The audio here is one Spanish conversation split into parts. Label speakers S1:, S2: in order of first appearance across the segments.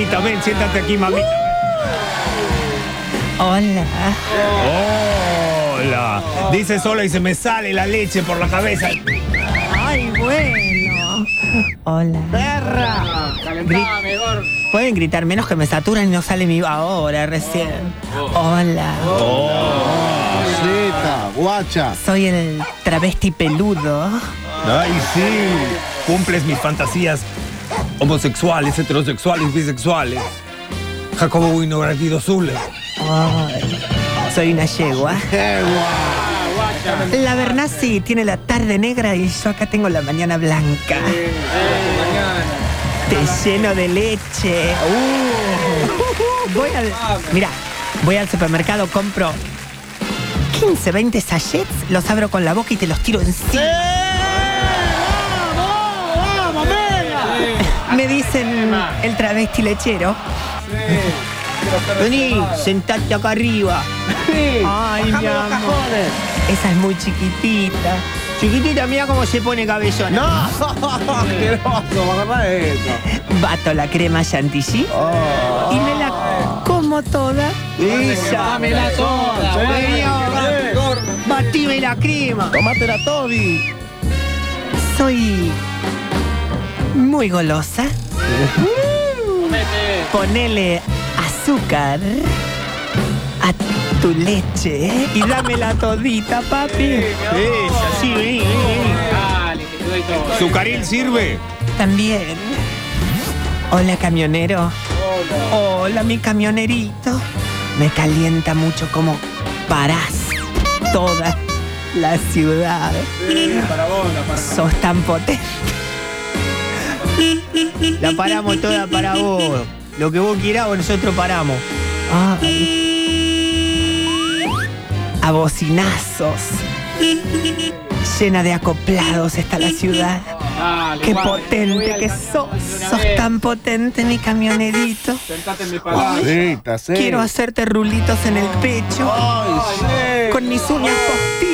S1: Mamita, ven, siéntate aquí, mamita.
S2: Hola.
S1: Hola. Dice sola y se me sale la leche por la cabeza.
S2: Ay, bueno. Hola.
S3: ¡Perra! Calentá mejor.
S2: Pueden gritar menos que me saturan y no sale mi ahora recién. Hola.
S3: Zeta, guacha.
S2: Soy el travesti peludo.
S1: Ay, sí. Cumples mis fantasías homosexuales, heterosexuales, bisexuales. Jacobo Winogradido Zule.
S2: Ay, soy una yegua. La verdad sí, tiene la tarde negra y yo acá tengo la mañana blanca. Te lleno de leche. Uh. Voy al. Mira, voy al supermercado, compro 15, 20 sachets, los abro con la boca y te los tiro encima. Me dicen el travesti lechero. Vení, sentate acá arriba. Ay, mi amor. Esa es muy chiquitita. Chiquitita, mira cómo se pone cabellona.
S3: ¡No! ¡Asqueroso! Eso.
S2: Bato la crema chantilly y me la como toda. Esa.
S3: Dámela toda.
S2: Batime la crema.
S3: Tomátela Toby.
S2: Soy muy golosa. Ponele azúcar a tu leche y dámela todita, papi. Esa, sí, vení, vení, vení.
S4: Dale, que te doy todo.
S1: ¿Sucaril sirve?
S2: También. Hola, camionero. Hola, mi camionerito. Me calienta mucho como parás toda la ciudad.
S4: Para vos, la para
S2: Sos tan potente. La paramos toda para vos. Lo que vos quieras, nosotros paramos. Ay. A bocinazos. Llena de acoplados está la ciudad.
S4: Dale,
S2: Qué potente que sos. Sos
S4: vez.
S2: tan potente, mi camionerito.
S4: Sentate en mi
S3: Zeta.
S2: Quiero hacerte rulitos en el pecho.
S3: Ay.
S2: Con mis uñas postizas.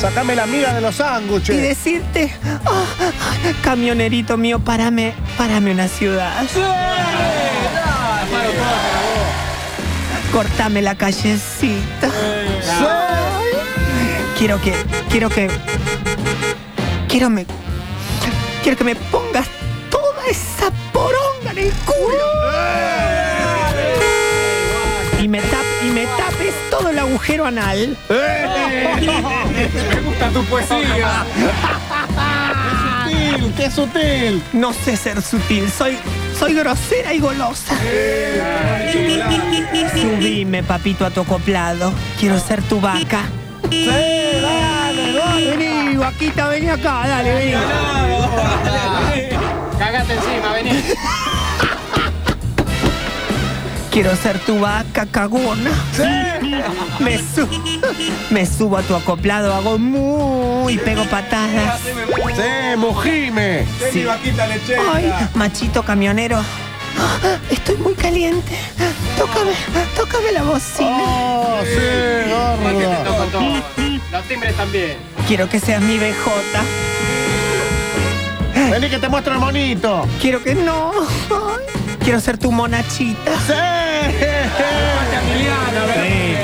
S3: Sacame la miga de los
S2: Y
S3: sándwiches.
S2: decirte, "Ah, camionerito mío, párame, párame una ciudad. Cortame la callecita. Quiero que, quiero que, quiero me, quiero que me pongas toda esa poronga en el culo. El agujero anal.
S4: Me gusta tu poesía.
S3: Sutil, qué sutil.
S2: No sé ser sutil, soy, soy grosera y golosa. Subime, papito, a tu acoplado. Quiero ser tu vaca.
S3: Sí, dale, dale.
S2: Vení, vaquita, vení acá, dale, vení.
S4: Cagate encima, vení.
S2: Quiero ser tu vaca cagona. Me, su- me subo a tu acoplado, hago muy, pego patadas.
S3: Sí, mojime.
S2: Sí.
S4: vaquita lechera.
S2: Ay, machito camionero. Estoy muy caliente. Tócame, tócame la bocina.
S3: Oh, sí,
S4: Te
S3: gorda.
S4: toco todo. Los timbres también.
S2: Quiero que seas mi BJ.
S3: Vení que te muestro el monito.
S2: Quiero que no. Ay, Quiero ser tu monachita.
S3: Sí.
S2: Vení,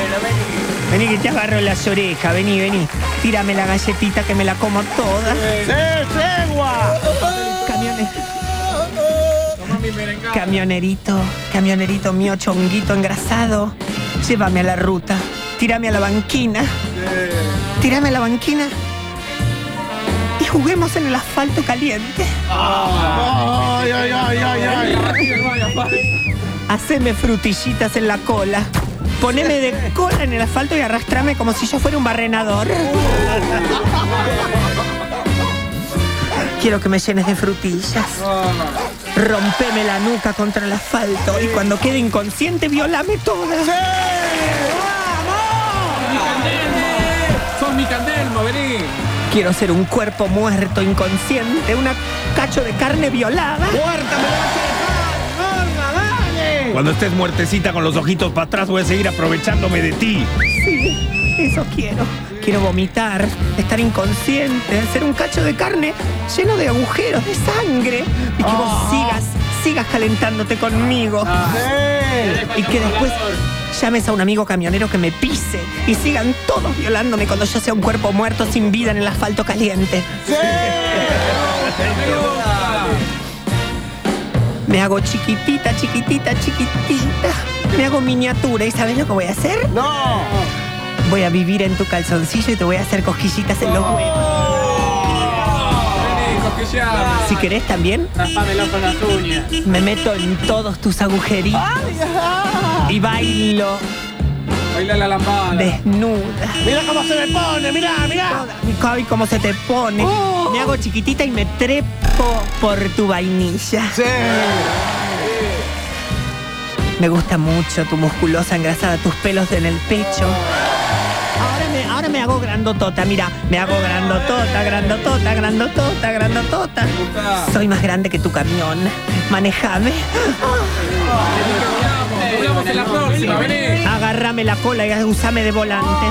S2: vení que te agarro las orejas. Vení, vení. Tírame la galletita que me la como toda.
S3: Sí, segua.
S2: Camiones. Camionerito, camionerito mío, chonguito engrasado. Llévame a la ruta. Tírame a la banquina. Tírame a la banquina. Juguemos en el asfalto caliente.
S3: Ay, ay, ay, ay, ay.
S2: Haceme frutillitas en la cola. Poneme de cola en el asfalto y arrastrame como si yo fuera un barrenador. Quiero que me llenes de frutillas. Rompeme la nuca contra el asfalto y cuando quede inconsciente, violame toda.
S4: Sos mi candelmo, vení.
S2: Quiero ser un cuerpo muerto, inconsciente, una cacho de carne violada.
S3: Muerta, me vas a dejar. Gorda, dale.
S1: Cuando estés muertecita con los ojitos para atrás, voy a seguir aprovechándome de ti.
S2: Sí, eso quiero. Quiero vomitar, estar inconsciente, ser un cacho de carne lleno de agujeros, de sangre. Y que vos sigas, sigas calentándote conmigo. Y que después llames a un amigo camionero que me pise y sigan todos violándome cuando yo sea un cuerpo muerto sin vida en el asfalto caliente. Me hago chiquitita, chiquitita, chiquitita. Me hago miniatura y ¿sabes lo que voy a hacer?
S3: No.
S2: Voy a vivir en tu calzoncillo y te voy a hacer cosquillitas en los huevos. Si querés también,
S4: Raspámelo con las uñas.
S2: me meto en todos tus agujeritos y bailo
S4: Baila la lambada.
S2: desnuda.
S3: Mira cómo se me pone, mira, mira.
S2: Ay, cómo se te pone. Me hago chiquitita y me trepo por tu vainilla.
S3: Sí.
S2: Me gusta mucho tu musculosa engrasada, tus pelos en el pecho. Ahora me, ahora me hago grandotota, mira, me hago grandotota, grandotota, grandotota, grandotota. Soy más grande que tu camión. Manejame.
S4: Nos vemos en la próxima, vení.
S2: Agárrame la cola y usame de volante.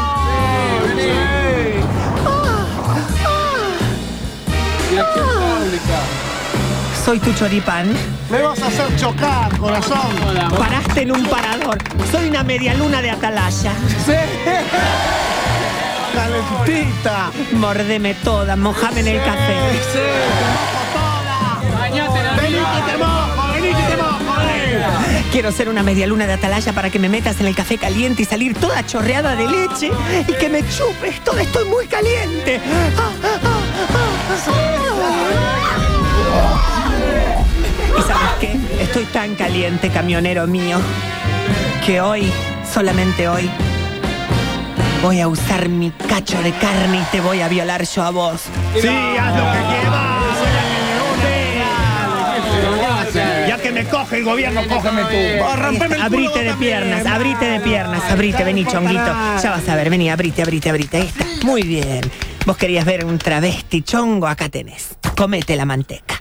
S2: Soy tu choripán.
S3: Me vas a hacer chocar, corazón.
S2: Paraste en un parador. Soy una media luna de atalaya.
S3: Sí. Calentita.
S2: Mordeme toda, mojame en el café.
S3: Sí.
S4: Bañate en la
S3: Vení que te mojo, vení que te mojo, vení.
S2: Quiero ser una media luna de atalaya para que me metas en el café caliente y salir toda chorreada de leche y que me chupes. Todo estoy muy caliente. Ah, ah, ah, ah. ¿Y sabes qué? Estoy tan caliente, camionero mío, que hoy, solamente hoy, voy a usar mi cacho de carne y te voy a violar yo a vos.
S1: Sí, haz lo que quieras. Ya que me coge el gobierno, cógeme tú.
S3: Oh, rompeme el culo
S2: Abrite de
S3: también.
S2: piernas, abrite de piernas, abrite, vení, chonguito. Ya vas a ver, vení, abrite, abrite, abrite. Ahí está. Muy bien. Vos querías ver un travesti chongo, acá tenés. Comete la manteca.